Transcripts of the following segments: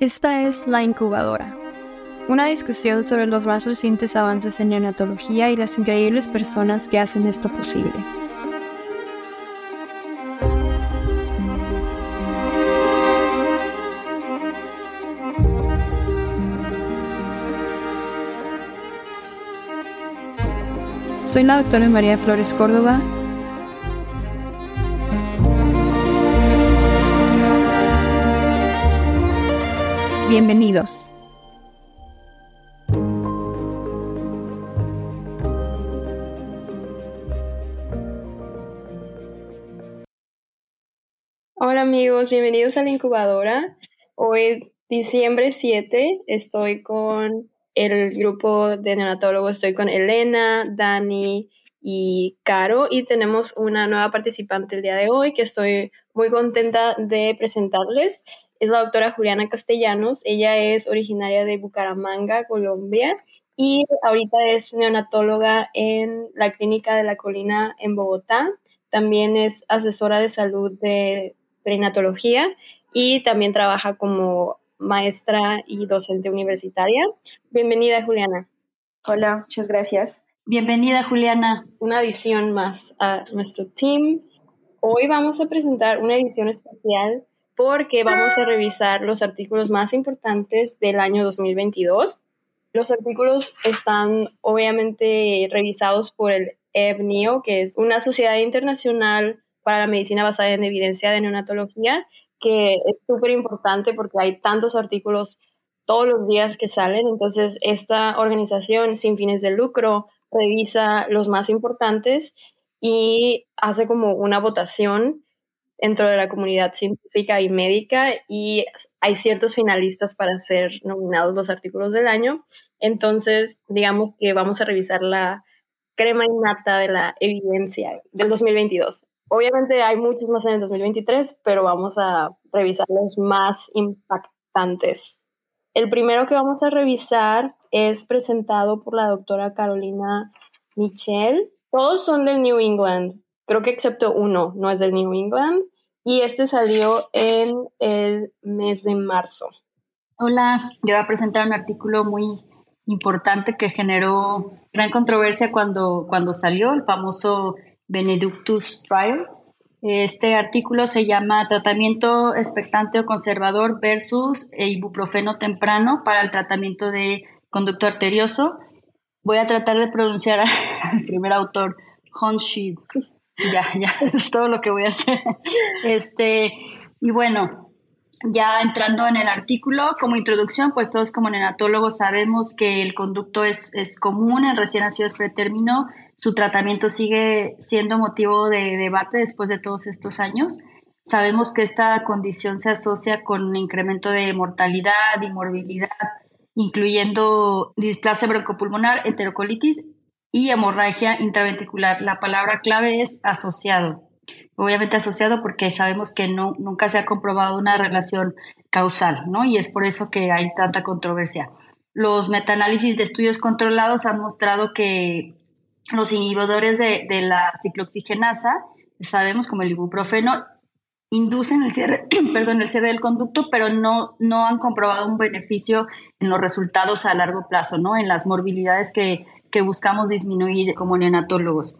Esta es La Incubadora, una discusión sobre los más recientes avances en neonatología y las increíbles personas que hacen esto posible. Soy la doctora María Flores Córdoba Bienvenidos. Hola amigos, bienvenidos a la incubadora. Hoy, diciembre 7, estoy con el grupo de neonatólogos, estoy con Elena, Dani y Caro y tenemos una nueva participante el día de hoy que estoy muy contenta de presentarles es la doctora Juliana Castellanos. Ella es originaria de Bucaramanga, Colombia, y ahorita es neonatóloga en la Clínica de la Colina en Bogotá. También es asesora de salud de prenatología y también trabaja como maestra y docente universitaria. Bienvenida, Juliana. Hola, muchas gracias. Bienvenida, Juliana. Una edición más a nuestro team. Hoy vamos a presentar una edición especial porque vamos a revisar los artículos más importantes del año 2022. Los artículos están obviamente revisados por el EBNIO, que es una sociedad internacional para la medicina basada en evidencia de neonatología, que es súper importante porque hay tantos artículos todos los días que salen. Entonces, esta organización sin fines de lucro revisa los más importantes y hace como una votación dentro de la comunidad científica y médica y hay ciertos finalistas para ser nominados los artículos del año. Entonces, digamos que vamos a revisar la crema innata de la evidencia del 2022. Obviamente hay muchos más en el 2023, pero vamos a revisar los más impactantes. El primero que vamos a revisar es presentado por la doctora Carolina Michel. Todos son del New England, creo que excepto uno, no es del New England, y este salió en el mes de marzo. Hola, yo voy a presentar un artículo muy importante que generó gran controversia cuando, cuando salió, el famoso Benedictus Trial. Este artículo se llama Tratamiento expectante o conservador versus ibuprofeno temprano para el tratamiento de conducto arterioso. Voy a tratar de pronunciar al primer autor, Honshid ya, ya, es todo lo que voy a hacer. Este, y bueno, ya entrando en el artículo, como introducción, pues todos como neonatólogos sabemos que el conducto es, es común en recién nacidos pretérmino, su tratamiento sigue siendo motivo de debate después de todos estos años. Sabemos que esta condición se asocia con un incremento de mortalidad y morbilidad, incluyendo displasia broncopulmonar, enterocolitis y hemorragia intraventricular. La palabra clave es asociado. Obviamente asociado porque sabemos que no, nunca se ha comprobado una relación causal, ¿no? Y es por eso que hay tanta controversia. Los metaanálisis de estudios controlados han mostrado que los inhibidores de, de la ciclooxigenasa, sabemos como el ibuprofeno, inducen el cierre, perdón, el cierre del conducto, pero no, no han comprobado un beneficio en los resultados a largo plazo, ¿no? En las morbilidades que que buscamos disminuir como neonatólogos.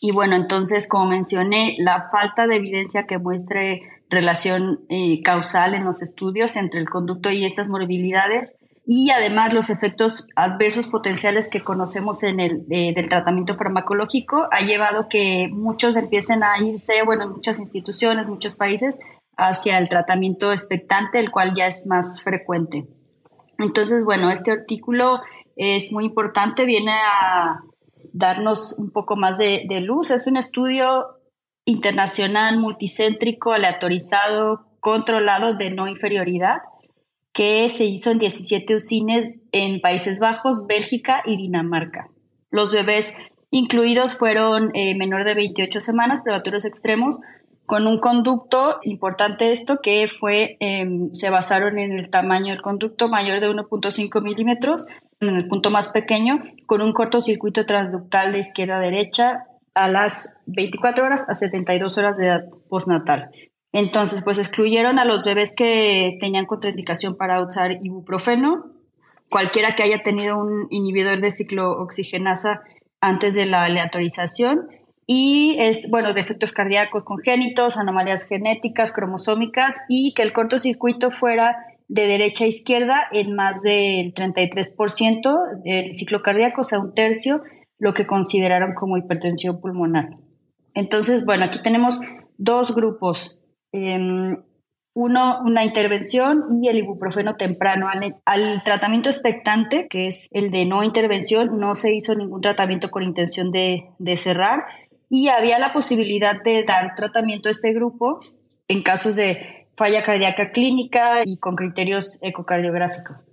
Y bueno, entonces, como mencioné, la falta de evidencia que muestre relación eh, causal en los estudios entre el conducto y estas morbilidades y además los efectos adversos potenciales que conocemos en el del tratamiento farmacológico ha llevado que muchos empiecen a irse, bueno, en muchas instituciones, muchos países, hacia el tratamiento expectante, el cual ya es más frecuente. Entonces, bueno, este artículo es muy importante, viene a darnos un poco más de, luz. Es un estudio internacional, multicéntrico, aleatorizado, controlado de no inferioridad que se hizo en 17 usines en Países Bajos, Bélgica y Dinamarca. Los bebés incluidos fueron eh, menor de 28 semanas, prematuros extremos, con un conducto, importante esto, que fue, em, se basaron en el tamaño del conducto mayor de 1.5 milímetros, en el punto más pequeño, con un cortocircuito transductal de izquierda a derecha a las 24 horas a 72 horas de edad postnatal. Entonces, pues excluyeron a los bebés que tenían contraindicación para usar ibuprofeno, cualquiera que haya tenido un inhibidor de ciclooxigenasa antes de la aleatorización y bueno, defectos cardíacos congénitos, anomalías genéticas, cromosómicas y que el cortocircuito fuera de derecha a izquierda en más del 33% del ciclo cardíaco, o sea, un tercio, lo que consideraron como hipertensión pulmonar. Entonces, bueno, aquí tenemos dos grupos. Em, uno, una intervención y el ibuprofeno temprano. Al, tratamiento expectante, que es el de no intervención, no se hizo ningún tratamiento con intención de, de cerrar y había la posibilidad de dar tratamiento a este grupo en casos de falla cardíaca clínica y con criterios ecocardiográficos.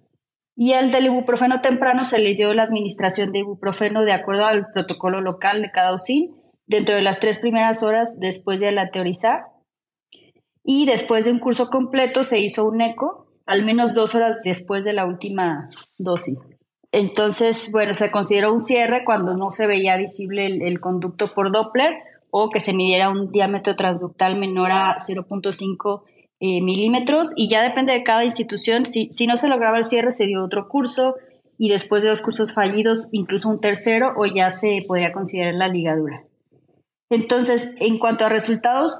Y el del ibuprofeno temprano se le dio la administración de ibuprofeno de acuerdo al protocolo local de cada UCIN dentro de las tres primeras horas después de la teorizar. Y después de un curso completo se hizo un eco, al menos dos horas después de la última dosis. Entonces, bueno, se consideró un cierre cuando no se veía visible el, conducto por Doppler o que se midiera un diámetro transductal menor a 0.5 eh, milímetros y ya depende de cada institución. Si, si no se lograba el cierre, se dio otro curso y después de dos cursos fallidos, incluso un tercero o ya se podría considerar la ligadura. Entonces, en cuanto a resultados,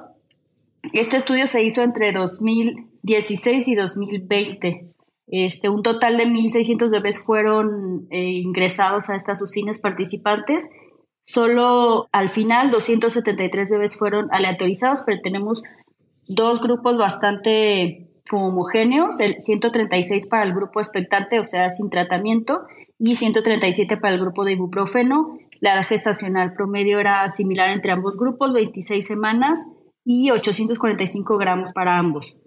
este estudio se hizo entre 2016 y 2020. Este, un total de 1.600 bebés fueron eh, ingresados a estas usinas participantes. Solo al final 273 bebés fueron aleatorizados, pero tenemos dos grupos bastante homogéneos, el 136 para el grupo expectante, o sea, sin tratamiento, y 137 para el grupo de ibuprofeno. La edad gestacional promedio era similar entre ambos grupos, 26 semanas y 845 gramos para ambos.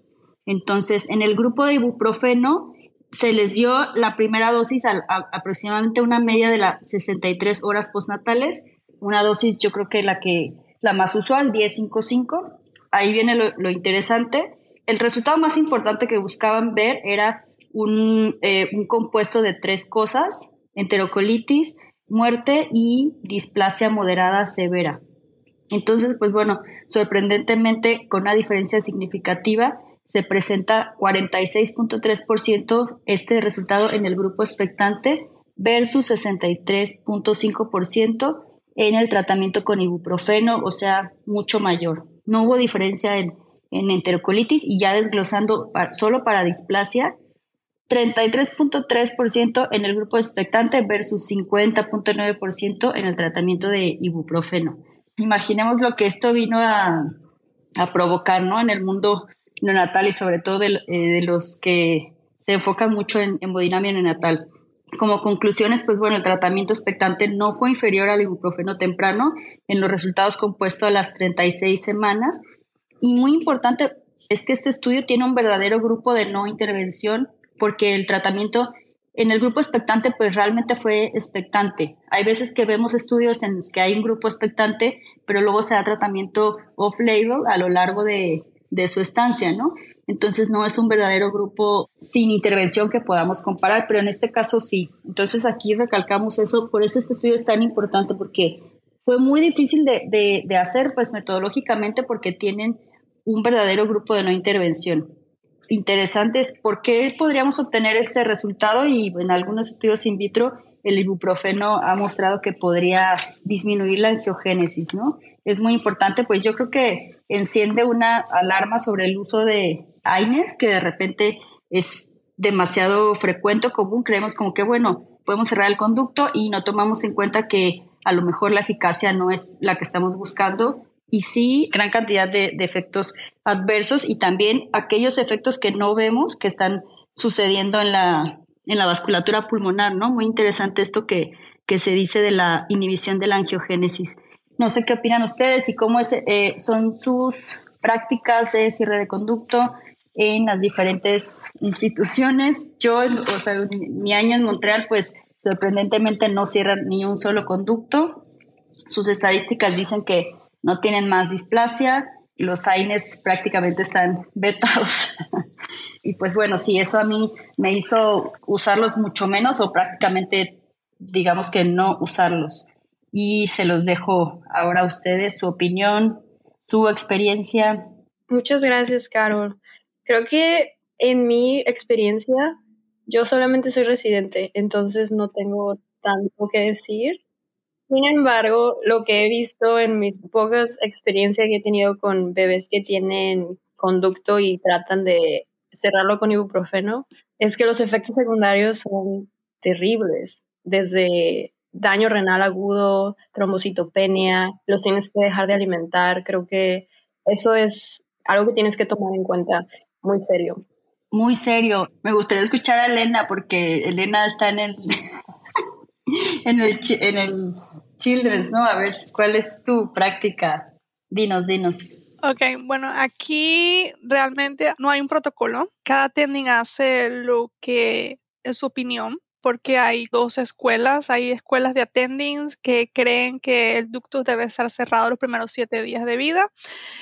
Entonces, en el grupo de ibuprofeno se les dio la primera dosis a, aproximadamente una media de las 63 horas postnatales, una dosis yo creo que la que la más usual, 10.55. Ahí viene lo, interesante. El resultado más importante que buscaban ver era un, eh, un compuesto de tres cosas, enterocolitis, muerte y displasia moderada severa. Entonces, pues bueno, sorprendentemente, con una diferencia significativa, se presenta 46.3% este resultado en el grupo expectante versus 63.5% en el tratamiento con ibuprofeno, o sea, mucho mayor. No hubo diferencia en, en enterocolitis y ya desglosando solo para displasia, 33.3% en el grupo expectante versus 50.9% en el tratamiento de ibuprofeno. Imaginemos lo que esto vino a, a provocar ¿no? en el mundo neonatal y sobre todo de, eh, los que se enfocan mucho en hemodinamia neonatal. Como conclusiones, pues bueno, el tratamiento expectante no fue inferior al ibuprofeno temprano en los resultados compuestos a las 36 semanas. Y muy importante es que este estudio tiene un verdadero grupo de no intervención porque el tratamiento en el grupo expectante pues realmente fue expectante. Hay veces que vemos estudios en los que hay un grupo expectante, pero luego se da tratamiento off-label a lo largo de, de su estancia, ¿no? Entonces no es un verdadero grupo sin intervención que podamos comparar, pero en este caso sí. Entonces aquí recalcamos eso, por eso este estudio es tan importante, porque fue muy difícil de, de, hacer, pues metodológicamente, porque tienen un verdadero grupo de no intervención. Interesante es por qué podríamos obtener este resultado y en algunos estudios in vitro el ibuprofeno ha mostrado que podría disminuir la angiogénesis, ¿no? Es muy importante, pues yo creo que enciende una alarma sobre el uso de AINES, que de repente es demasiado frecuente o común. Creemos como que, bueno, podemos cerrar el conducto y no tomamos en cuenta que a lo mejor la eficacia no es la que estamos buscando y sí gran cantidad de, de efectos adversos y también aquellos efectos que no vemos que están sucediendo en la, en la vasculatura pulmonar, ¿no? Muy interesante esto que, que se dice de la inhibición de la angiogénesis. No sé qué opinan ustedes y cómo es, eh, son sus prácticas de cierre de conducto en las diferentes instituciones. Yo, o sea, mi año en Montreal, pues sorprendentemente no cierran ni un solo conducto. Sus estadísticas dicen que no tienen más displasia, los AINES prácticamente están vetados. Y pues bueno, sí, eso a mí me hizo usarlos mucho menos o prácticamente digamos que no usarlos. Y se los dejo ahora a ustedes, su opinión, su experiencia. Muchas gracias, Carol. Creo que en mi experiencia, yo solamente soy residente, entonces no tengo tanto que decir. Sin embargo, lo que he visto en mis pocas experiencias que he tenido con bebés que tienen conducto y tratan de cerrarlo con ibuprofeno, es que los efectos secundarios son terribles, desde daño renal agudo, trombocitopenia, los tienes que dejar de alimentar. Creo que eso es algo que tienes que tomar en cuenta muy serio. Muy serio. Me gustaría escuchar a Elena porque Elena está en el en el en el Children's, ¿no? A ver, ¿cuál es tu práctica? Dinos, dinos. Ok, bueno, aquí realmente no hay un protocolo. Cada tending hace lo que es su opinión porque hay dos escuelas. Hay escuelas de attendings que creen que el ducto debe estar cerrado los primeros siete días de vida.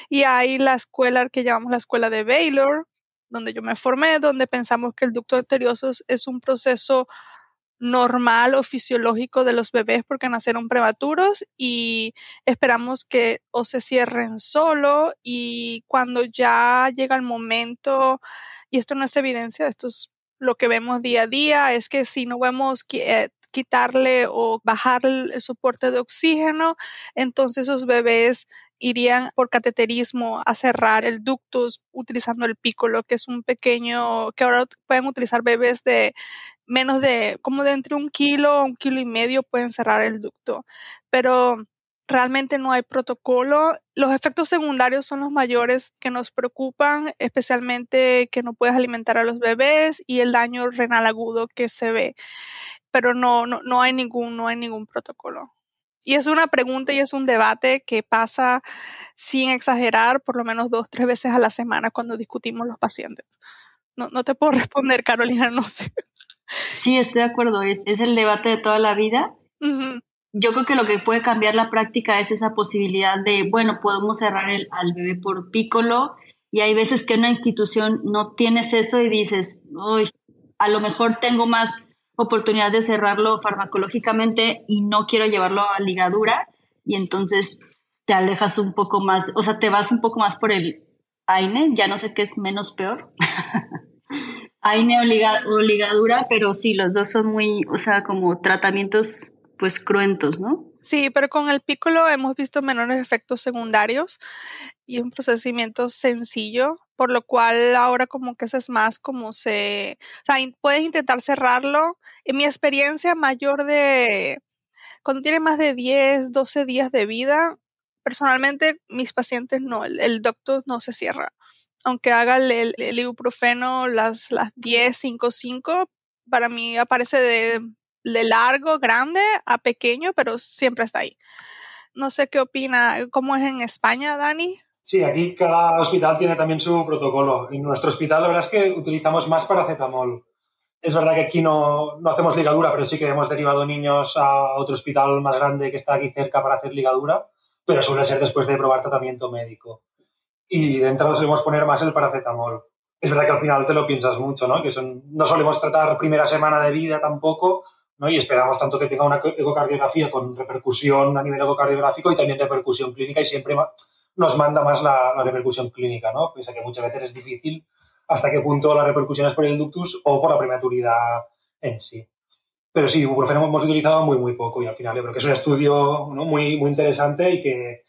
Y hay la escuela que llamamos la escuela de Baylor, donde yo me formé, donde pensamos que el ducto arterioso es un proceso normal o fisiológico de los bebés porque nacieron prematuros y esperamos que o se cierren solo y cuando ya llega el momento, y esto no es evidencia, esto es lo que vemos día a día es que si no vemos eh, quitarle o bajar el, soporte de oxígeno, entonces esos bebés irían por cateterismo a cerrar el ductus utilizando el pícolo, que es un pequeño, que ahora pueden utilizar bebés de menos de, como de entre un kilo o un kilo y medio pueden cerrar el ducto. Pero realmente no hay protocolo. Los efectos secundarios son los mayores que nos preocupan, especialmente que no puedes alimentar a los bebés y el daño renal agudo que se ve. Pero no, no, no hay ningún, no hay ningún protocolo. Y es una pregunta y es un debate que pasa sin exagerar por lo menos dos, tres veces a la semana cuando discutimos los pacientes. No, no te puedo responder, Carolina, no sé. Sí, estoy de acuerdo. Es, es el debate de toda la vida yo creo que lo que puede cambiar la práctica es esa posibilidad de, bueno, podemos cerrar el, al bebé por pícolo y hay veces que una institución no tienes eso y dices, uy, a lo mejor tengo más oportunidad de cerrarlo farmacológicamente y no quiero llevarlo a ligadura y entonces te alejas un poco más, o sea, te vas un poco más por el AINE, ya no sé qué es menos peor. AINE o, o ligadura, pero sí, los dos son muy, o sea, como tratamientos pues cruentos, ¿no? Sí, pero con el pícolo hemos visto menores efectos secundarios y un procedimiento sencillo, por lo cual ahora como que es más como se, o sea, puedes intentar cerrarlo. En mi experiencia mayor de, cuando tiene más de 10, 12 días de vida, personalmente mis pacientes no, el, doctor no se cierra. Aunque haga el, el, ibuprofeno las, las 10, 5, 5, para mí aparece de de largo, grande a pequeño, pero siempre está ahí. No sé qué opina, ¿cómo es en España, Dani? Sí, aquí cada hospital tiene también su protocolo. En nuestro hospital la verdad es que utilizamos más paracetamol. Es verdad que aquí no, no hacemos ligadura, pero sí que hemos derivado niños a otro hospital más grande que está aquí cerca para hacer ligadura, pero suele ser después de probar tratamiento médico. Y de entrada solemos poner más el paracetamol. Es verdad que al final te lo piensas mucho, ¿no? Que son, no solemos tratar primera semana de vida tampoco, y esperamos tanto que tenga una ecocardiografía con repercusión a nivel ecocardiográfico y también repercusión clínica y siempre nos manda más la, repercusión clínica, ¿no? Pese que muchas veces es difícil hasta qué punto la repercusión es por el ductus o por la prematuridad en sí. Pero sí, ibuprofeno hemos utilizado muy, muy poco y al final yo creo que es un estudio muy, muy interesante y que,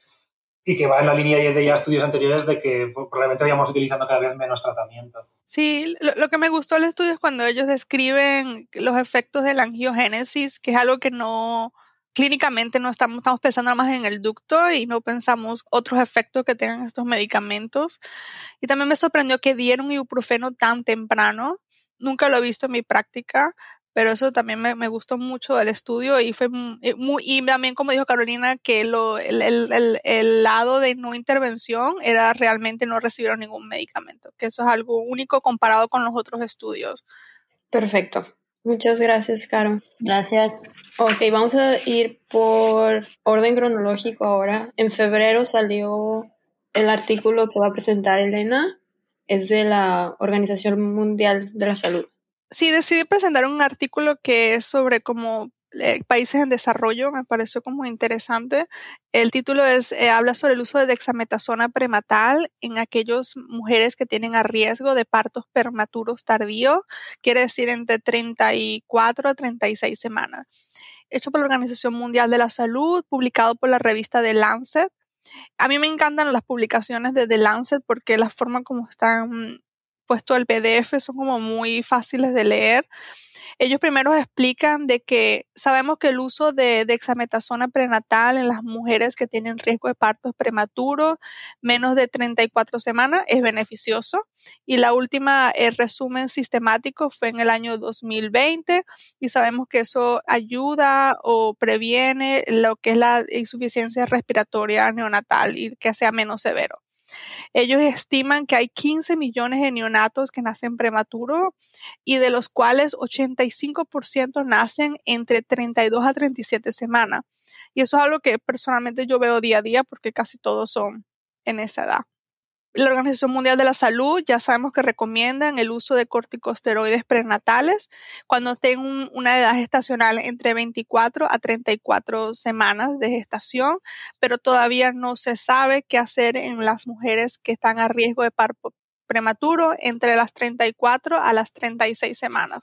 y que va en la línea de ya estudios anteriores de que probablemente vayamos utilizando cada vez menos tratamiento. Sí, lo, que me gustó del estudio es cuando ellos describen los efectos de la angiogénesis, que es algo que no, clínicamente no estamos, estamos pensando más en el ducto y no pensamos otros efectos que tengan estos medicamentos. Y también me sorprendió que dieron ibuprofeno tan temprano. Nunca lo he visto en mi práctica, pero eso también me, me, gustó mucho del estudio y fue eh, muy, y también como dijo Carolina que lo, el, el, el, lado de no intervención era realmente no recibieron ningún medicamento, que eso es algo único comparado con los otros estudios. Perfecto. Muchas gracias, Caro. Gracias. Ok, vamos a ir por orden cronológico ahora. En febrero salió el artículo que va a presentar Elena, es de la Organización Mundial de la Salud sí decidí presentar un artículo que es sobre como eh, países en desarrollo, me pareció como interesante. El título es, eh, habla sobre el uso de dexametasona prematal en aquellas mujeres que tienen a riesgo de partos prematuros tardíos, quiere decir entre 34 a 36 semanas. Hecho por la Organización Mundial de la Salud, publicado por la revista The Lancet. A mí me encantan las publicaciones de The Lancet porque la forma como están puesto el PDF son como muy fáciles de leer ellos primero explican de que sabemos que el uso de dexametasona prenatal en las mujeres que tienen riesgo de partos prematuros menos de 34 semanas es beneficioso. Y la última el resumen sistemático fue en el año 2020 y sabemos que eso ayuda o previene lo que es la insuficiencia respiratoria neonatal y que sea menos severo. Ellos estiman que hay 15 millones de neonatos que nacen prematuros y de los cuales 85% nacen entre 32 a 37 semanas. Y eso es algo que personalmente yo veo día a día porque casi todos son en esa edad. La Organización Mundial de la Salud ya sabemos que recomiendan el uso de corticosteroides prenatales cuando tengan una edad gestacional entre 24 a 34 semanas de gestación, pero todavía no se sabe qué hacer en las mujeres que están a riesgo de parto prematuro entre las 34 a las 36 semanas.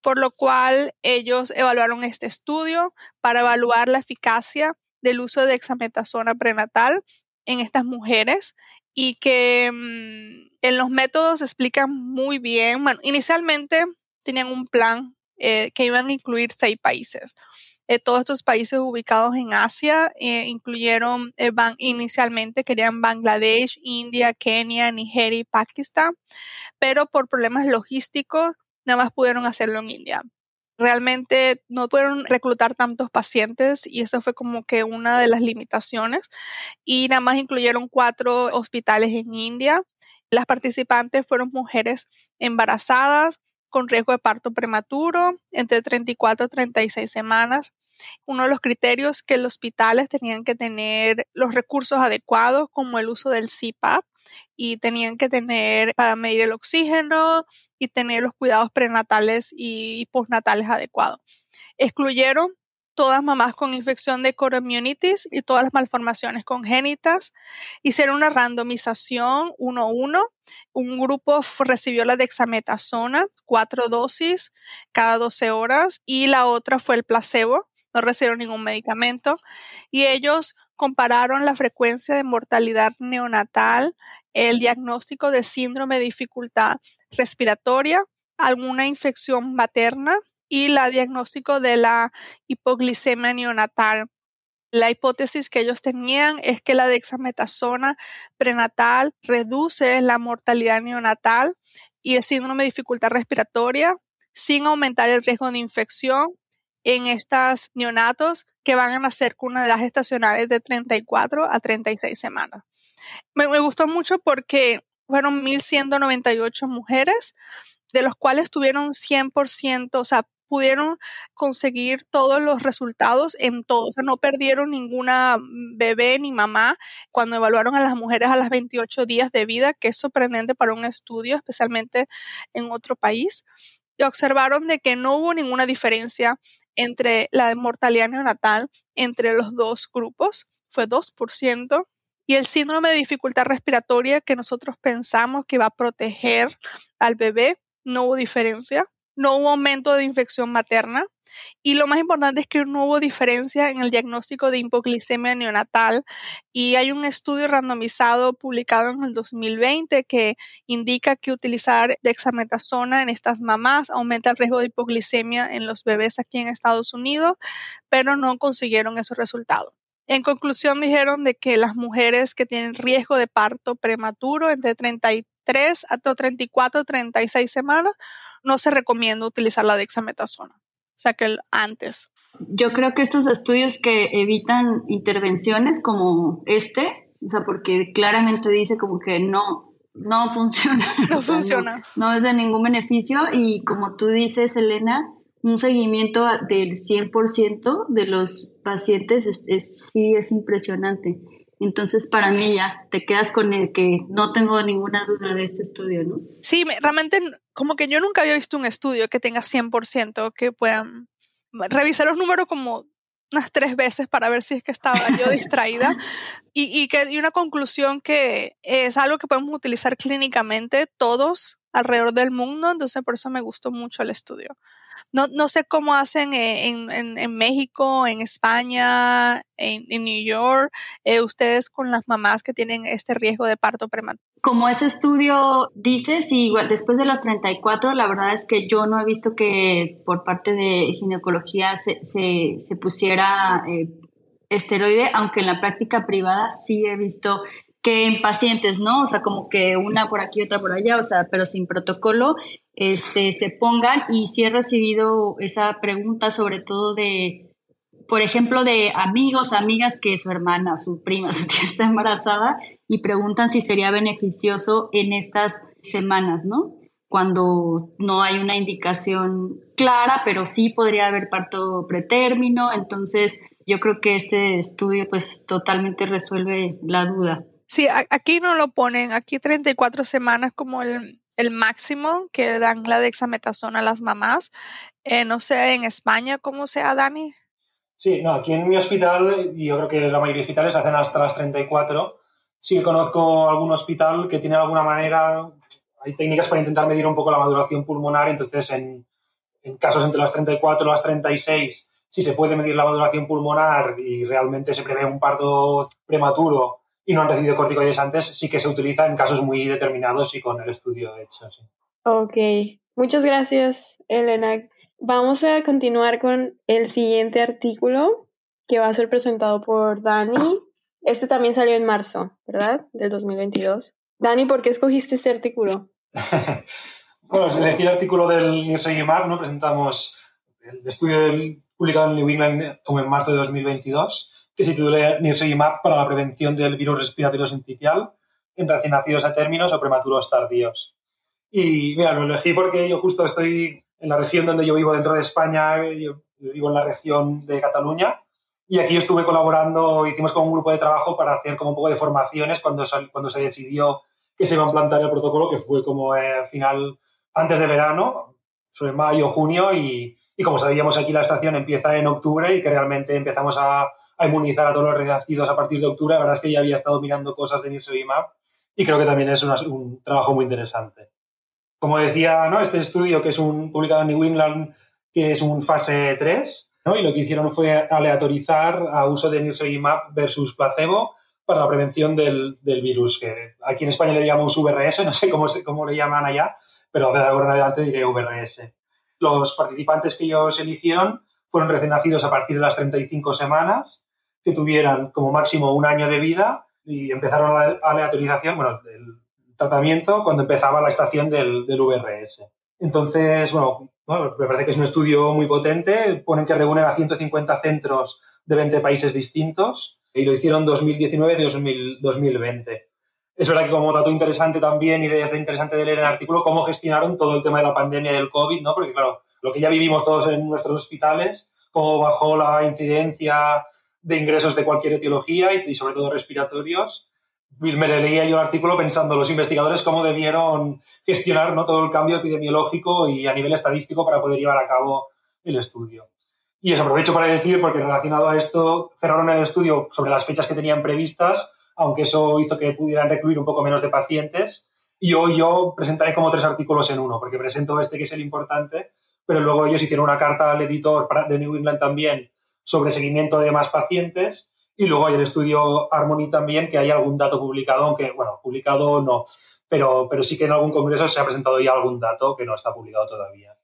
Por lo cual ellos evaluaron este estudio para evaluar la eficacia del uso de dexametasona prenatal en estas mujeres y que mm, en los métodos explican muy bien. Bueno, inicialmente tenían un plan eh, que iban a incluir seis países. Eh, todos estos países ubicados en Asia eh, incluyeron, van, inicialmente querían Bangladesh, India, Kenia, Nigeria y Pakistán, pero por problemas logísticos nada más pudieron hacerlo en India realmente no pudieron reclutar tantos pacientes y eso fue como que una de las limitaciones. Y nada más incluyeron cuatro hospitales en India. Las participantes fueron mujeres embarazadas con riesgo de parto prematuro entre 34 y 36 semanas. Uno de los criterios que los hospitales tenían que tener los recursos adecuados, como el uso del CPAP, y tenían que tener para medir el oxígeno y tener los cuidados prenatales y postnatales adecuados. Excluyeron todas mamás con infección de coromionitis y todas las malformaciones congénitas. Hicieron una randomización 1-1. Un grupo recibió la dexametasona, cuatro dosis cada 12 horas, y la otra fue el placebo, no recibieron ningún medicamento. Y ellos compararon la frecuencia de mortalidad neonatal, el diagnóstico de síndrome de dificultad respiratoria, alguna infección materna y la diagnóstico de la hipoglicemia neonatal. La hipótesis que ellos tenían es que la dexametasona prenatal reduce la mortalidad neonatal y el síndrome de dificultad respiratoria sin aumentar el riesgo de infección en estas neonatos que van a nacer con una edad gestacional de 34 a 36 semanas. Me, gustó mucho porque fueron 1.198 mujeres, de los cuales tuvieron 100%, o sea, pudieron conseguir todos los resultados en todo. O sea, no perdieron ninguna bebé ni mamá cuando evaluaron a las mujeres a las 28 días de vida, que es sorprendente para un estudio, especialmente en otro país. Y observaron de que no hubo ninguna diferencia entre la mortalidad neonatal entre los dos grupos, fue 2%. Y el síndrome de dificultad respiratoria que nosotros pensamos que va a proteger al bebé, no hubo diferencia no hubo aumento de infección materna y lo más importante es que no hubo diferencia en el diagnóstico de hipoglicemia neonatal y hay un estudio randomizado publicado en el 2020 que indica que utilizar dexametasona en estas mamás aumenta el riesgo de hipoglicemia en los bebés aquí en Estados Unidos, pero no consiguieron esos resultados. En conclusión, dijeron de que las mujeres que tienen riesgo de parto prematuro entre 33 hasta 34, 36 semanas no se recomienda utilizar la dexametasona. O sea que antes. Yo creo que estos estudios que evitan intervenciones como este, o sea, porque claramente dice como que no, no funciona. No funciona. No, es de ningún beneficio y como tú dices, Elena, un seguimiento del 100% de los pacientes es, sí es impresionante. Entonces, para mí ya te quedas con el que no tengo ninguna duda de este estudio, ¿no? Sí, realmente como que yo nunca había visto un estudio que tenga 100% que puedan revisé los números como unas tres veces para ver si es que estaba yo distraída y, y, que, y una conclusión que es algo que podemos utilizar clínicamente todos alrededor del mundo, entonces por eso me gustó mucho el estudio. No, no sé cómo hacen en, en, en México, en España, en, en New York, eh, ustedes con las mamás que tienen este riesgo de parto prematuro. Como ese estudio dice, sí, después de las 34, la verdad es que yo no he visto que por parte de ginecología se, se, se pusiera eh, esteroide, aunque en la práctica privada sí he visto en pacientes, ¿no? O sea, como que una por aquí, otra por allá, o sea, pero sin protocolo, este, se pongan y sí he recibido esa pregunta sobre todo de, por ejemplo, de amigos, amigas que su hermana, su prima, su tía está embarazada y preguntan si sería beneficioso en estas semanas, ¿no? Cuando no hay una indicación clara, pero sí podría haber parto pretérmino, entonces yo creo que este estudio pues totalmente resuelve la duda. Sí, aquí no lo ponen, aquí 34 semanas como el, máximo que dan la dexametasona a las mamás. Eh, no sé en España cómo sea, Dani. Sí, no, aquí en mi hospital, y yo creo que la mayoría de hospitales hacen hasta las 34. Sí conozco algún hospital que tiene alguna manera, hay técnicas para intentar medir un poco la maduración pulmonar, entonces en, en casos entre las 34 y las 36 sí se puede medir la maduración pulmonar y realmente se prevé un parto prematuro y no han recibido corticoides antes, sí que se utiliza en casos muy determinados y con el estudio hecho. Sí. Ok, muchas gracias, Elena. Vamos a continuar con el siguiente artículo que va a ser presentado por Dani. Este también salió en marzo, ¿verdad? Del 2022. Dani, ¿por qué escogiste este artículo? bueno, elegí el artículo del Nirsegimab, ¿no? Presentamos el estudio del, publicado en New England como en marzo de 2022 que se titula Nirsegimab para la prevención del virus respiratorio sincitial en recién nacidos a términos o prematuros tardíos. Y mira, lo elegí porque yo justo estoy en la región donde yo vivo dentro de España, yo vivo en la región de Cataluña, y aquí estuve colaborando, hicimos como un grupo de trabajo para hacer como un poco de formaciones cuando, cuando se decidió que se iba a implantar el protocolo, que fue como eh, al final, antes de verano, sobre mayo, junio, y, y como sabíamos aquí la estación empieza en octubre y que realmente empezamos a, a inmunizar a todos los renacidos a partir de octubre. La verdad es que ya había estado mirando cosas de Nirsevimab y creo que también es un trabajo muy interesante. Como decía, ¿no? este estudio que es un publicado en New England, que es un fase 3, ¿no? y lo que hicieron fue aleatorizar a uso de Nirsevimab versus placebo para la prevención del, del, virus, que aquí en España le llamamos VRS, no sé cómo, cómo le llaman allá, pero de ahora en adelante diré VRS. Los participantes que ellos eligieron fueron recién nacidos a partir de las 35 semanas que tuvieran como máximo un año de vida y empezaron la aleatorización, bueno, el tratamiento cuando empezaba la estación del, del VRS. Entonces, bueno, me parece que es un estudio muy potente. Ponen que reúnen a 150 centros de 20 países distintos y lo hicieron 2019 y 2020. Es verdad que como dato interesante también y desde interesante de leer el artículo, cómo gestionaron todo el tema de la pandemia del COVID, ¿no? Porque claro, lo que ya vivimos todos en nuestros hospitales, cómo bajó la incidencia de ingresos de cualquier etiología y, sobre todo respiratorios. Me leía yo el artículo pensando los investigadores cómo debieron gestionar ¿no? todo el cambio epidemiológico y a nivel estadístico para poder llevar a cabo el estudio. Y os aprovecho para decir, porque relacionado a esto, cerraron el estudio sobre las fechas que tenían previstas, aunque eso hizo que pudieran recluir un poco menos de pacientes. Y hoy yo presentaré como tres artículos en uno, porque presento este que es el importante, pero luego ellos hicieron una carta al editor de New England también sobre seguimiento de más pacientes. Y luego hay el estudio Harmony también, que hay algún dato publicado, aunque, bueno, publicado no, pero, pero sí que en algún congreso se ha presentado ya algún dato que no está publicado todavía.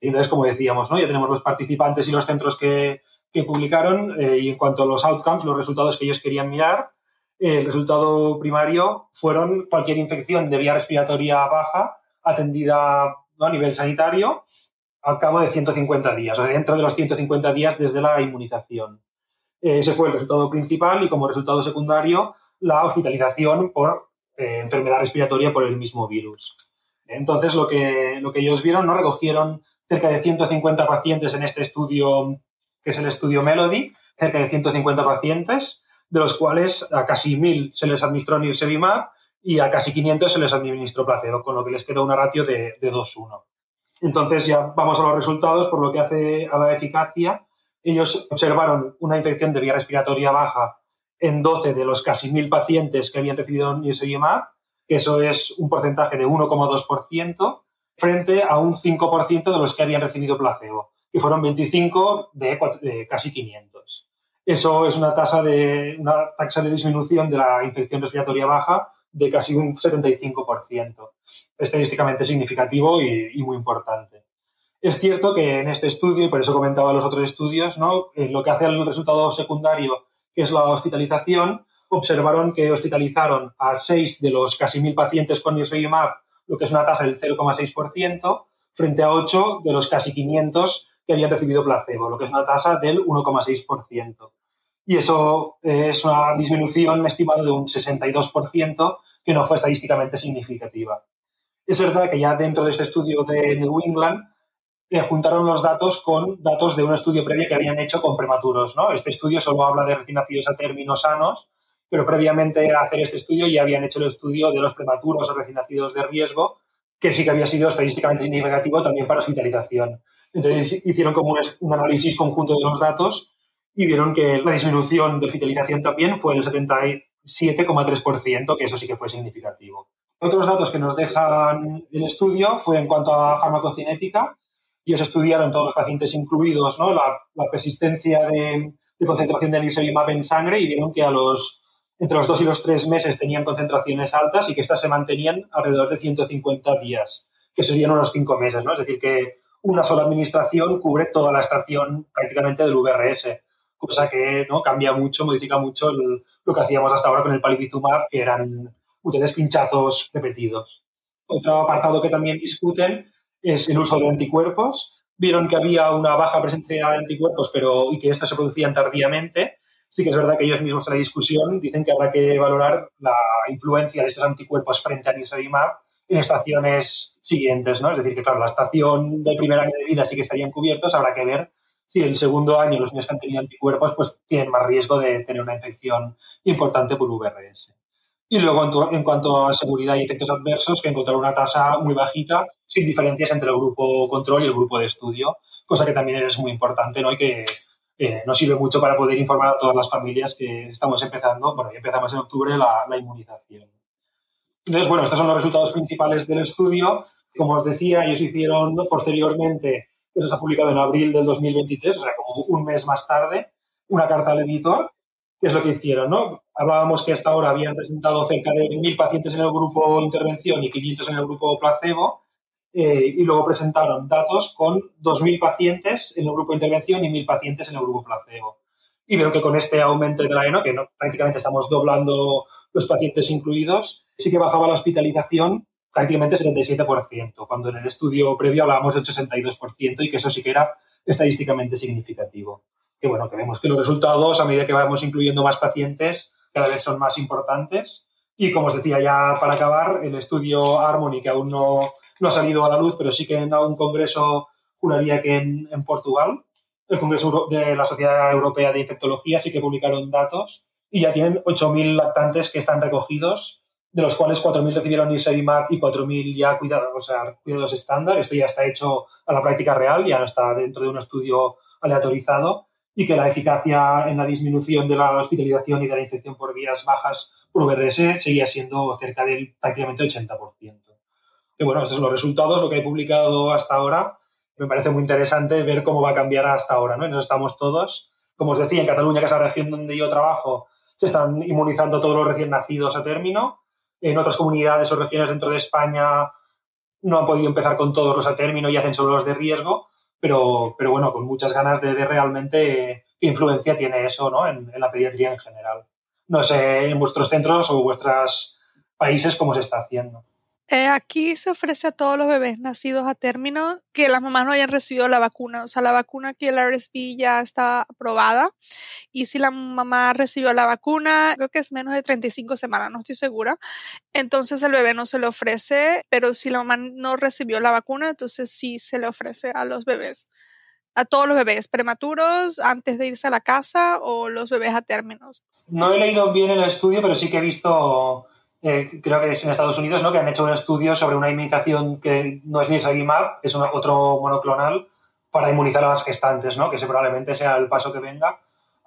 Y entonces, como decíamos, ¿no? ya tenemos los participantes y los centros que, que publicaron. Eh, y en cuanto a los outcomes, los resultados que ellos querían mirar, el resultado primario fueron cualquier infección de vía respiratoria baja atendida a nivel sanitario al cabo de 150 días, o sea, dentro de los 150 días desde la inmunización. Ese fue el resultado principal y como resultado secundario la hospitalización por eh, enfermedad respiratoria por el mismo virus. Entonces, lo que, lo que ellos vieron, ¿no? recogieron cerca de 150 pacientes en este estudio, que es el estudio Melody, cerca de 150 pacientes, de los cuales a casi 1.000 se les administró nirsevimab y a casi 500 se les administró placebo, con lo que les quedó una ratio de, de 2-1. Entonces ya vamos a los resultados por lo que hace a la eficacia. Ellos observaron una infección de vía respiratoria baja en 12 de los casi 1.000 pacientes que habían recibido nirsevimab, que eso es un porcentaje de 1,2%, frente a un 5% de los que habían recibido placebo, que fueron 25 de, casi 500. Eso es una tasa de, una tasa de disminución de la infección respiratoria baja de casi un 75%. Estadísticamente significativo y, muy importante. Es cierto que en este estudio, y por eso comentaba los otros estudios, ¿no? Eh, lo que hace al resultado secundario, que es la hospitalización, observaron que hospitalizaron a 6 de los casi 1.000 pacientes con nirsevimab, lo que es una tasa del 0,6%, frente a 8 de los casi 500 que habían recibido placebo, lo que es una tasa del 1,6% y eso es una disminución estimada de un 62% que no fue estadísticamente significativa. Es verdad que ya dentro de este estudio de New England eh, juntaron los datos con datos de un estudio previo que habían hecho con prematuros. ¿no? Este estudio solo habla de recién nacidos a términos sanos, pero previamente a hacer este estudio ya habían hecho el estudio de los prematuros o recién nacidos de riesgo, que sí que había sido estadísticamente significativo también para hospitalización. Entonces hicieron como un análisis conjunto de los datos y vieron que la disminución de hospitalización también fue del 77,3%, que eso sí que fue significativo. Otros datos que nos dejan el estudio fue en cuanto a farmacocinética. Ellos estudiaron todos los pacientes incluidos ¿no? la, persistencia de, concentración de nirsevimab en sangre y vieron que a los, entre los dos y los tres meses tenían concentraciones altas y que estas se mantenían alrededor de 150 días, que serían unos cinco meses. ¿no? Es decir, que una sola administración cubre toda la estación prácticamente del VRS cosa que ¿no? cambia mucho, modifica mucho lo que hacíamos hasta ahora con el palivizumab, que eran ustedes pinchazos repetidos. Otro apartado que también discuten es el uso de anticuerpos. Vieron que había una baja presencia de anticuerpos pero, y que estos se producían tardíamente. Sí que es verdad que ellos mismos en la discusión dicen que habrá que valorar la influencia de estos anticuerpos frente a nirsevimab en estaciones siguientes, ¿no? Es decir, que claro, la estación del primer año de vida sí que estarían cubiertos, habrá que ver si el segundo año los niños que han tenido anticuerpos pues tienen más riesgo de tener una infección importante por VRS. Y luego, en, cuanto a seguridad y efectos adversos, que encontraron una tasa muy bajita, sin diferencias entre el grupo control y el grupo de estudio, cosa que también es muy importante ¿no? y que nos sirve mucho para poder informar a todas las familias que estamos empezando, bueno, ya empezamos en octubre la, la inmunización. Entonces, bueno, estos son los resultados principales del estudio. Como os decía, ellos hicieron posteriormente eso se ha publicado en abril del 2023, o sea, como un mes más tarde, una carta al editor, que es lo que hicieron, ¿no? Hablábamos que hasta ahora habían presentado cerca de 1.000 pacientes en el grupo intervención y 500 en el grupo placebo, eh, y luego presentaron datos con 2.000 pacientes en el grupo intervención y 1.000 pacientes en el grupo placebo. Y veo que con este aumento de la ENO, que no, prácticamente estamos doblando los pacientes incluidos, sí que bajaba la hospitalización prácticamente 77%, cuando en el estudio previo hablábamos del 62% y que eso sí que era estadísticamente significativo. Que bueno, que vemos que los resultados, a medida que vamos incluyendo más pacientes, cada vez son más importantes. Y como os decía ya para acabar, el estudio Harmony, que aún no, no ha salido a la luz, pero sí que en un congreso, juraría que en, en Portugal, el Congreso de la Sociedad Europea de Infectología, sí que publicaron datos y ya tienen 8.000 lactantes que están recogidos de los cuales 4.000 recibieron nirsevimab y 4.000 ya cuidados, o sea, cuidados estándar. Esto ya está hecho a la práctica real, ya está dentro de un estudio aleatorizado y que la eficacia en la disminución de la hospitalización y de la infección por vías bajas por VRS seguía siendo cerca del prácticamente 80%. Que bueno, estos son los resultados, lo que he publicado hasta ahora. Me parece muy interesante ver cómo va a cambiar hasta ahora, ¿no? En eso estamos todos. Como os decía, en Cataluña, que es la región donde yo trabajo, se están inmunizando todos los recién nacidos a término en otras comunidades o regiones dentro de España no han podido empezar con todos los a término y hacen solo los de riesgo, pero, pero bueno, con muchas ganas de ver realmente qué influencia tiene eso ¿no? en, la pediatría en general. No sé en vuestros centros o vuestros países cómo se está haciendo. Eh, aquí se ofrece a todos los bebés nacidos a término que las mamás no hayan recibido la vacuna. O sea, la vacuna aquí, el RSV, ya está aprobada. Y si la mamá recibió la vacuna, creo que es menos de 35 semanas, no estoy segura. Entonces el bebé no se le ofrece, pero si la mamá no recibió la vacuna, entonces sí se le ofrece a los bebés. A todos los bebés prematuros antes de irse a la casa o los bebés a términos. No he leído bien el estudio, pero sí que he visto eh, creo que es en Estados Unidos, ¿no? que han hecho un estudio sobre una inmunización que no es ni Nirsevimab, es otro monoclonal para inmunizar a las gestantes, ¿no? que ese probablemente sea el paso que venga,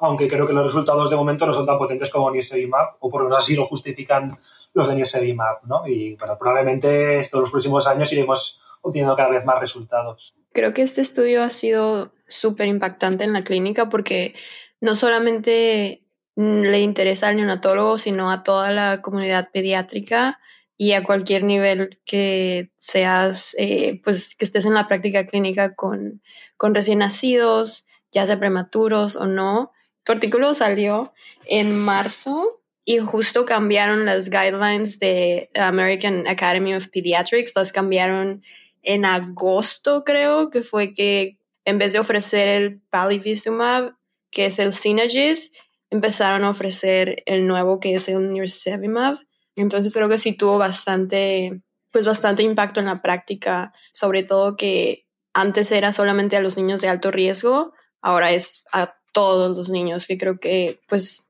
aunque creo que los resultados de momento no son tan potentes como Nirsevimab, o por lo menos así lo justifican los de Nirsevimab, ¿no? Y bueno, probablemente estos los próximos años iremos obteniendo cada vez más resultados. Creo que este estudio ha sido súper impactante en la clínica porque no solamente le interesa al neonatólogo, sino a toda la comunidad pediátrica y a cualquier nivel que seas, eh, pues que estés en la práctica clínica con, con recién nacidos, ya sea prematuros o no. Tu artículo salió en marzo y justo cambiaron las guidelines de American Academy of Pediatrics, las cambiaron en agosto creo, que fue que en vez de ofrecer el palivizumab, que es el Synagis, empezaron a ofrecer el nuevo que es el Nirsevimab. Entonces creo que sí tuvo bastante, pues bastante impacto en la práctica, sobre todo que antes era solamente a los niños de alto riesgo, ahora es a todos los niños, que creo que pues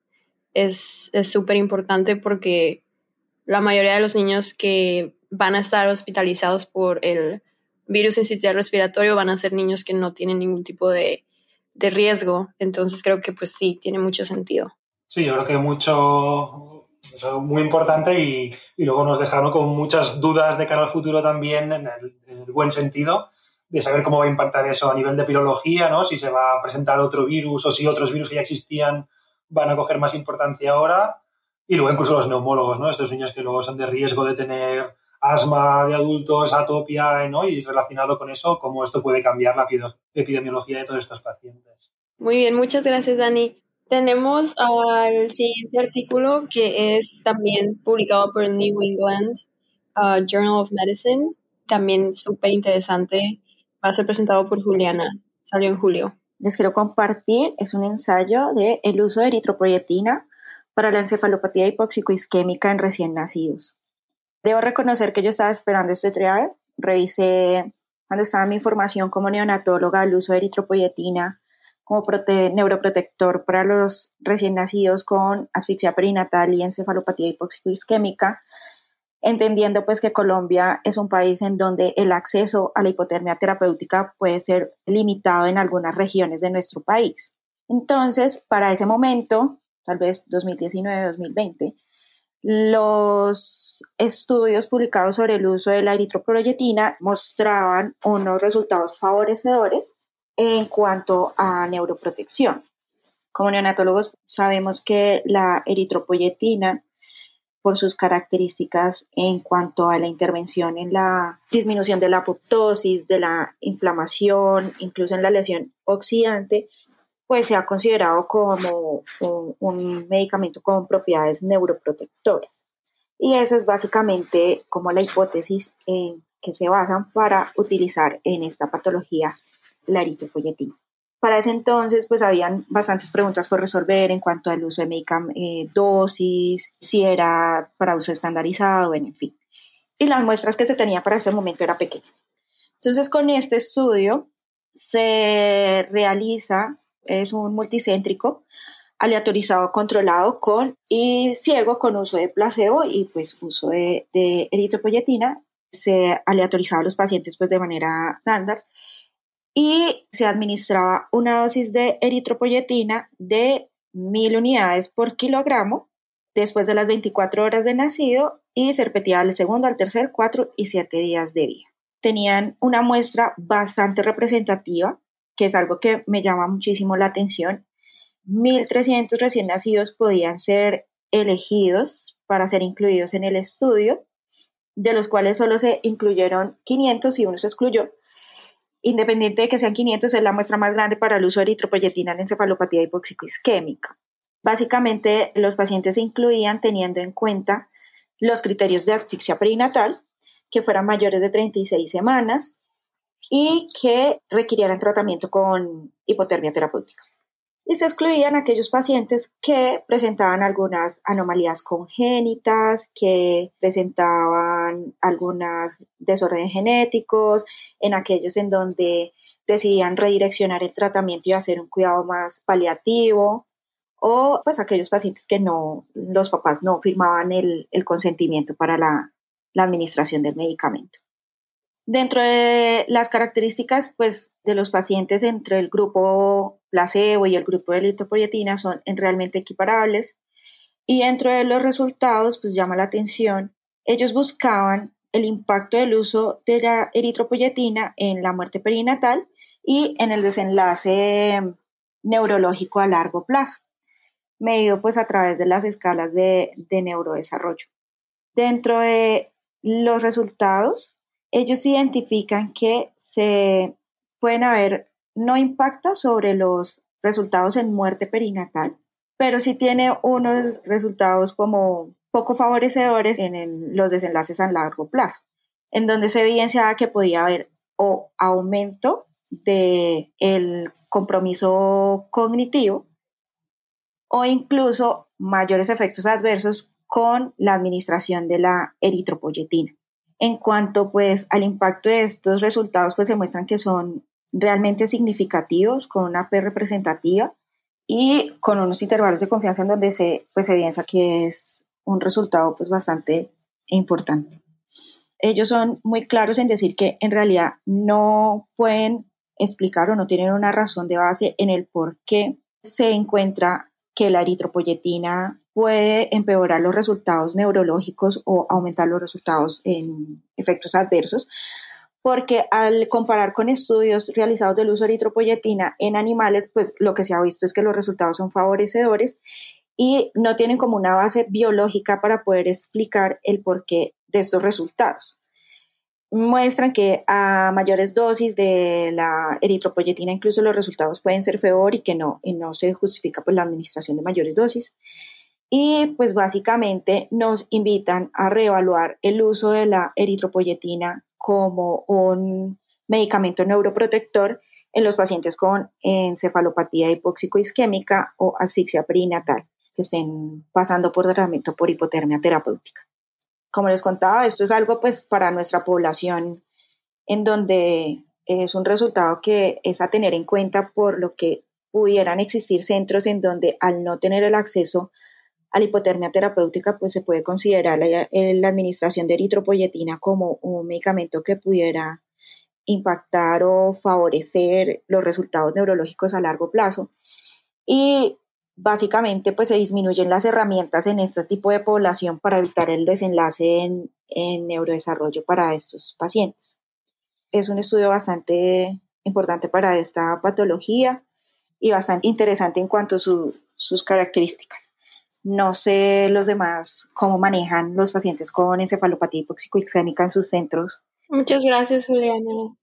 es súper importante porque la mayoría de los niños que van a estar hospitalizados por el virus incitial respiratorio van a ser niños que no tienen ningún tipo de, de riesgo. Entonces creo que pues sí, tiene mucho sentido. Sí, yo creo que mucho, muy importante y, y, luego nos dejaron con muchas dudas de cara al futuro también en el, buen sentido de saber cómo va a impactar eso a nivel de pirología, ¿no? Si se va a presentar otro virus o si otros virus que ya existían van a coger más importancia ahora. Y luego incluso los neumólogos, ¿no? Estos niños que luego son de riesgo de tener asma de adultos, atopia, ¿no? Y relacionado con eso, cómo esto puede cambiar la epidemiología de todos estos pacientes. Muy bien, muchas gracias, Dani. Tenemos al siguiente artículo que es también publicado por New England uh, Journal of Medicine, también súper interesante. Va a ser presentado por Juliana. Salió en julio. Les quiero compartir, es un ensayo de el uso de eritropoyetina para la encefalopatía hipoxicoisquémica en recién nacidos. Debo reconocer que yo estaba esperando este trial. Revisé cuando estaba mi formación como neonatóloga el uso de eritropoyetina como neuroprotector para los recién nacidos con asfixia perinatal y encefalopatía hipóxico-isquémica, entendiendo pues que Colombia es un país en donde el acceso a la hipotermia terapéutica puede ser limitado en algunas regiones de nuestro país. Entonces, para ese momento, tal vez 2019-2020, los estudios publicados sobre el uso de la eritroproyetina mostraban unos resultados favorecedores en cuanto a neuroprotección. Como neonatólogos sabemos que la eritropoyetina, por sus características en cuanto a la intervención en la disminución de la apoptosis, de la inflamación, incluso en la lesión oxidante, pues se ha considerado como un, medicamento con propiedades neuroprotectoras. Y esa es básicamente como la hipótesis en que se basan para utilizar en esta patología la eritropoyetina. Para ese entonces, pues habían bastantes preguntas por resolver en cuanto al uso de medicamentos, eh, dosis, si era para uso estandarizado, en fin. Y las muestras que se tenía para ese momento era pequeña. Entonces, con este estudio se realiza es un multicéntrico aleatorizado controlado con y ciego con uso de placebo y pues uso de, eritropoyetina. Se aleatorizaba a los pacientes pues de manera estándar y se administraba una dosis de eritropoyetina de mil unidades por kilogramo después de las 24 horas de nacido y se al segundo, al tercer, cuatro y siete días de vida. Tenían una muestra bastante representativa que es algo que me llama muchísimo la atención. 1.300 recién nacidos podían ser elegidos para ser incluidos en el estudio, de los cuales solo se incluyeron 500 y uno se excluyó. Independiente de que sean 500, es la muestra más grande para el uso de eritropoyetina en encefalopatía hipoxico-isquémica. Básicamente, los pacientes se incluían teniendo en cuenta los criterios de asfixia perinatal, que fueran mayores de 36 semanas, y que requirieran tratamiento con hipotermia terapéutica. Y se excluían aquellos pacientes que presentaban algunas anomalías congénitas, que presentaban algunos desórdenes genéticos, en aquellos en donde decidían redireccionar el tratamiento y hacer un cuidado más paliativo, o pues aquellos pacientes que no, los papás no firmaban el, el consentimiento para la, la administración del medicamento. Dentro de las características pues, de los pacientes entre el grupo placebo y el grupo de eritropoyetina son realmente equiparables. Y dentro de los resultados, pues llama la atención, ellos buscaban el impacto del uso de la eritropoyetina en la muerte perinatal y en el desenlace neurológico a largo plazo, medido pues a través de las escalas de, de neurodesarrollo. Dentro de los resultados, ellos identifican que se pueden haber, no impacta sobre los resultados en muerte perinatal, pero sí tiene unos resultados como poco favorecedores en los desenlaces a largo plazo, en donde se evidenciaba que podía haber o aumento del el compromiso cognitivo o incluso mayores efectos adversos con la administración de la eritropoyetina. En cuanto pues al impacto de estos resultados, pues se muestran que son realmente significativos, con una P representativa y con unos intervalos de confianza en donde se pues evidencia que es un resultado pues bastante importante. Ellos son muy claros en decir que en realidad no pueden explicar o no tienen una razón de base en el por qué se encuentra que la eritropoyetina puede empeorar los resultados neurológicos o aumentar los resultados en efectos adversos, porque al comparar con estudios realizados del uso de eritropoyetina en animales, pues lo que se ha visto es que los resultados son favorecedores y no tienen como una base biológica para poder explicar el porqué de estos resultados muestran que a mayores dosis de la eritropoyetina incluso los resultados pueden ser peor y que no, y no se justifica pues, la administración de mayores dosis. Y pues básicamente nos invitan a reevaluar el uso de la eritropoyetina como un medicamento neuroprotector en los pacientes con encefalopatía hipóxico-isquémica o asfixia perinatal que estén pasando por tratamiento por hipotermia terapéutica. Como les contaba, esto es algo pues para nuestra población en donde es un resultado que es a tener en cuenta por lo que pudieran existir centros en donde al no tener el acceso a la hipotermia terapéutica, pues se puede considerar la, la administración de eritropoyetina como un medicamento que pudiera impactar o favorecer los resultados neurológicos a largo plazo. Y básicamente pues se disminuyen las herramientas en este tipo de población para evitar el desenlace en, neurodesarrollo para estos pacientes. Es un estudio bastante importante para esta patología y bastante interesante en cuanto a sus características. No sé los demás cómo manejan los pacientes con encefalopatía hipoxicoisquémica en sus centros. Muchas gracias, Juliana.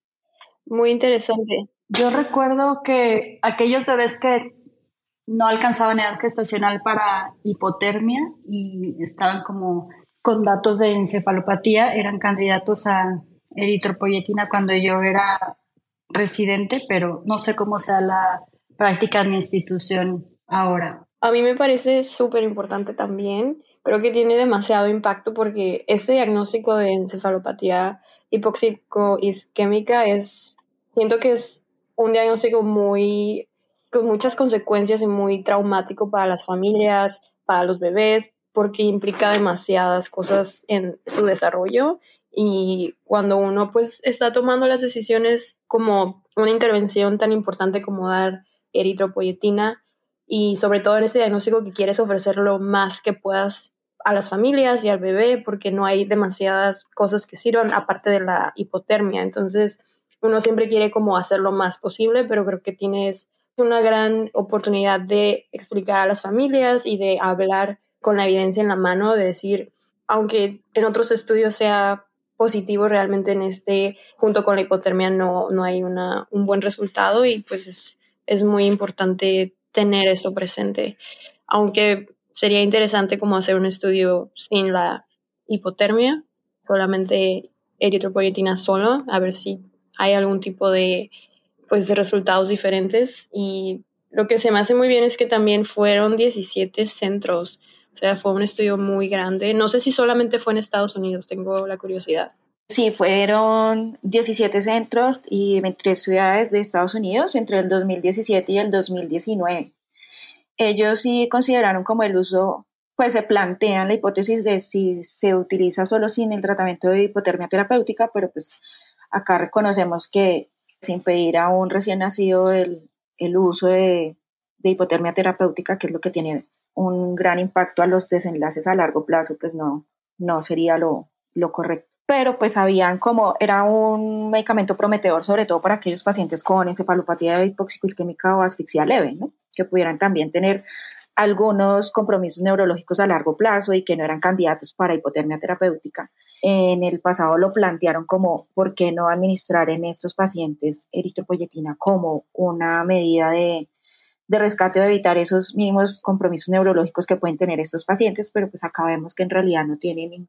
Muy interesante. Yo recuerdo que aquellos bebés que no alcanzaban edad gestacional para hipotermia y estaban como con datos de encefalopatía, eran candidatos a eritropoyetina cuando yo era residente, pero no sé cómo sea la práctica en mi institución ahora. A mí me parece súper importante también. Creo que tiene demasiado impacto porque este diagnóstico de encefalopatía hipóxico-isquémica es, siento que es un diagnóstico muy con muchas consecuencias y muy traumático para las familias, para los bebés, porque implica demasiadas cosas en su desarrollo y cuando uno pues está tomando las decisiones como una intervención tan importante como dar eritropoyetina y sobre todo en este diagnóstico que quieres ofrecer lo más que puedas a las familias y al bebé porque no hay demasiadas cosas que sirvan aparte de la hipotermia. Entonces uno siempre quiere como hacer lo más posible, pero creo que tienes una gran oportunidad de explicar a las familias y de hablar con la evidencia en la mano, de decir, aunque en otros estudios sea positivo, realmente en este, junto con la hipotermia, no, no hay una, un buen resultado y pues es, es muy importante tener eso presente. Aunque sería interesante como hacer un estudio sin la hipotermia, solamente eritropoyetina solo, a ver si hay algún tipo de pues resultados diferentes y lo que se me hace muy bien es que también fueron 17 centros, o sea, fue un estudio muy grande. No sé si solamente fue en Estados Unidos, tengo la curiosidad. Sí, fueron 17 centros y 23 ciudades de Estados Unidos entre el 2017 y el 2019. ellos sí consideraron como el uso, pues se plantean la hipótesis de si se utiliza solo sin el tratamiento de hipotermia terapéutica, pero pues acá reconocemos que sin pedir a un recién nacido el, el uso de, de hipotermia terapéutica, que es lo que tiene un gran impacto a los desenlaces a largo plazo, pues no, no sería lo, lo correcto. Pero pues habían como, era un medicamento prometedor, sobre todo para aquellos pacientes con encefalopatía hipoxicoisquémica o asfixia leve, ¿no? que pudieran también tener algunos compromisos neurológicos a largo plazo y que no eran candidatos para hipotermia terapéutica. En el pasado lo plantearon como, ¿por qué no administrar en estos pacientes eritropoyetina como una medida de, rescate o evitar esos mínimos compromisos neurológicos que pueden tener estos pacientes? Pero pues acá que en realidad no tienen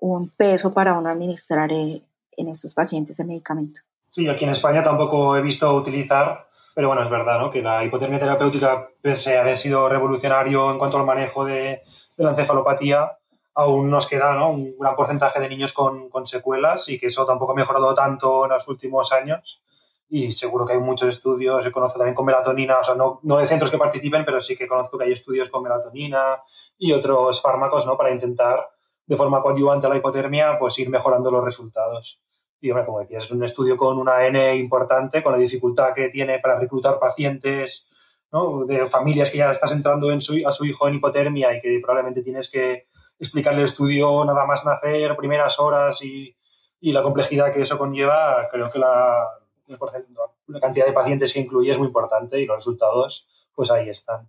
un peso para uno administrar eh, en estos pacientes el medicamento. Sí, aquí en España tampoco he visto utilizar pero bueno, es verdad ¿no? que la hipotermia terapéutica, pese a haber sido revolucionario en cuanto al manejo de, la encefalopatía, aún nos queda ¿no? un gran porcentaje de niños con, con, secuelas y que eso tampoco ha mejorado tanto en los últimos años. Y seguro que hay muchos estudios, se conozco también con melatonina, o sea, no, no de centros que participen, pero sí que conozco que hay estudios con melatonina y otros fármacos ¿no? para intentar, de forma coadyuvante a la hipotermia, pues ir mejorando los resultados. Y, como decías, es un estudio con una N importante, con la dificultad que tiene para reclutar pacientes ¿no? de familias que ya estás entrando en su, a su hijo en hipotermia y que probablemente tienes que explicarle el estudio nada más nacer, primeras horas y, y la complejidad que eso conlleva. Creo que la, la cantidad de pacientes que incluye es muy importante y los resultados, pues ahí están.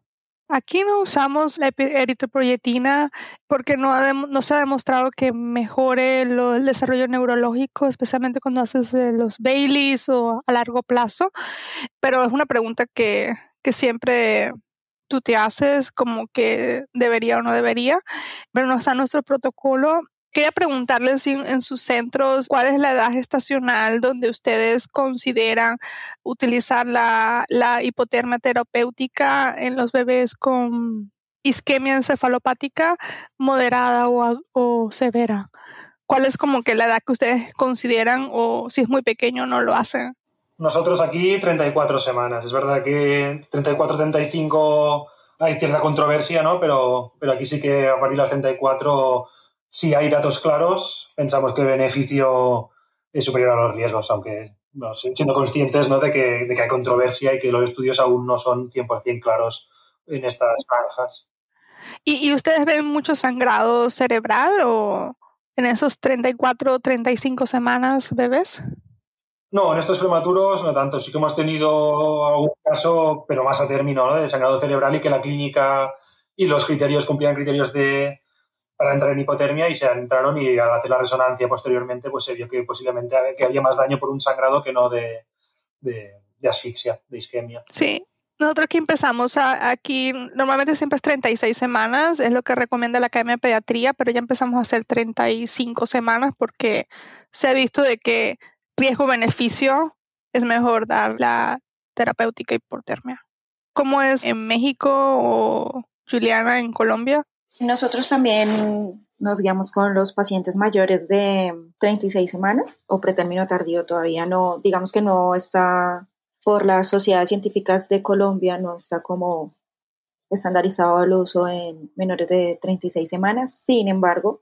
Aquí no usamos la eritropoyetina porque no, se ha demostrado que mejore el desarrollo neurológico, especialmente cuando haces eh, los Baileys o a largo plazo. Pero es una pregunta que, siempre tú te haces como que debería o no debería, pero no está nuestro protocolo Quería preguntarles si en sus centros cuál es la edad gestacional donde ustedes consideran utilizar la, hipotermia terapéutica en los bebés con isquemia encefalopática moderada o, o, severa. ¿Cuál es como que la edad que ustedes consideran o si es muy pequeño no lo hacen? Nosotros aquí 34 semanas. Es verdad que 34, 35 hay cierta controversia, ¿no? Pero, pero aquí sí que a partir de las 34 si hay datos claros, pensamos que el beneficio es superior a los riesgos, aunque siendo conscientes ¿no? de, que, de, que, hay controversia y que los estudios aún no son 100% claros en estas franjas. ¿Y, ustedes ven mucho sangrado cerebral o en esos 34 o 35 semanas bebés? No, en estos prematuros no tanto. Sí que hemos tenido algún caso, pero más a término, ¿no? de sangrado cerebral y que la clínica y los criterios cumplían criterios de, para entrar en hipotermia y se entraron y al hacer la resonancia posteriormente pues se vio que posiblemente que había más daño por un sangrado que no de, de, asfixia, de isquemia. Sí, nosotros aquí empezamos aquí, normalmente siempre es 36 semanas, es lo que recomienda la Academia de Pediatría, pero ya empezamos a hacer 35 semanas porque se ha visto de que riesgo-beneficio es mejor dar la terapéutica hipotermia. ¿Cómo es en México o Juliana en Colombia? Nosotros también nos guiamos con los pacientes mayores de 36 semanas o pretérmino tardío. Todavía no, digamos que no está por las sociedades científicas de Colombia, no está como estandarizado el uso en menores de 36 semanas. Sin embargo,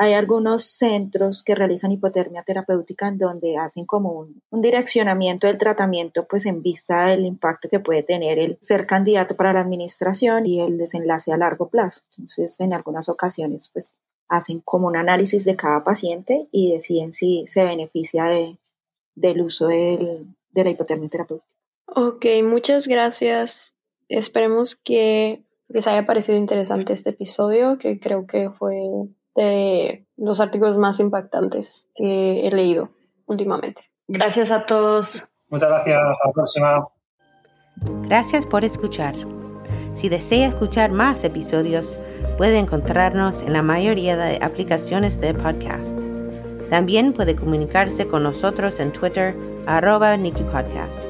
hay algunos centros que realizan hipotermia terapéutica en donde hacen como un, direccionamiento del tratamiento pues en vista del impacto que puede tener el ser candidato para la administración y el desenlace a largo plazo. Entonces, en algunas ocasiones pues hacen como un análisis de cada paciente y deciden si se beneficia de, del uso de la hipotermia terapéutica. Ok, muchas gracias. Esperemos que les haya parecido interesante este episodio, que creo que fue de los artículos más impactantes que he leído últimamente. Gracias a todos. Muchas gracias. Hasta la próxima. Gracias por escuchar. Si desea escuchar más episodios, puede encontrarnos en la mayoría de aplicaciones de podcast. También puede comunicarse con nosotros en Twitter, arroba NikiPodcast,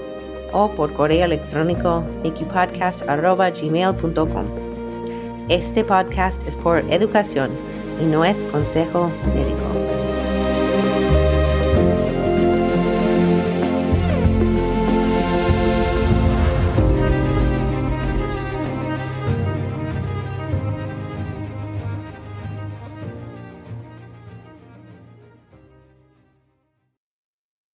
o por correo electrónico nikipodcast arroba gmail.com. Este podcast es por educación y no es consejo médico.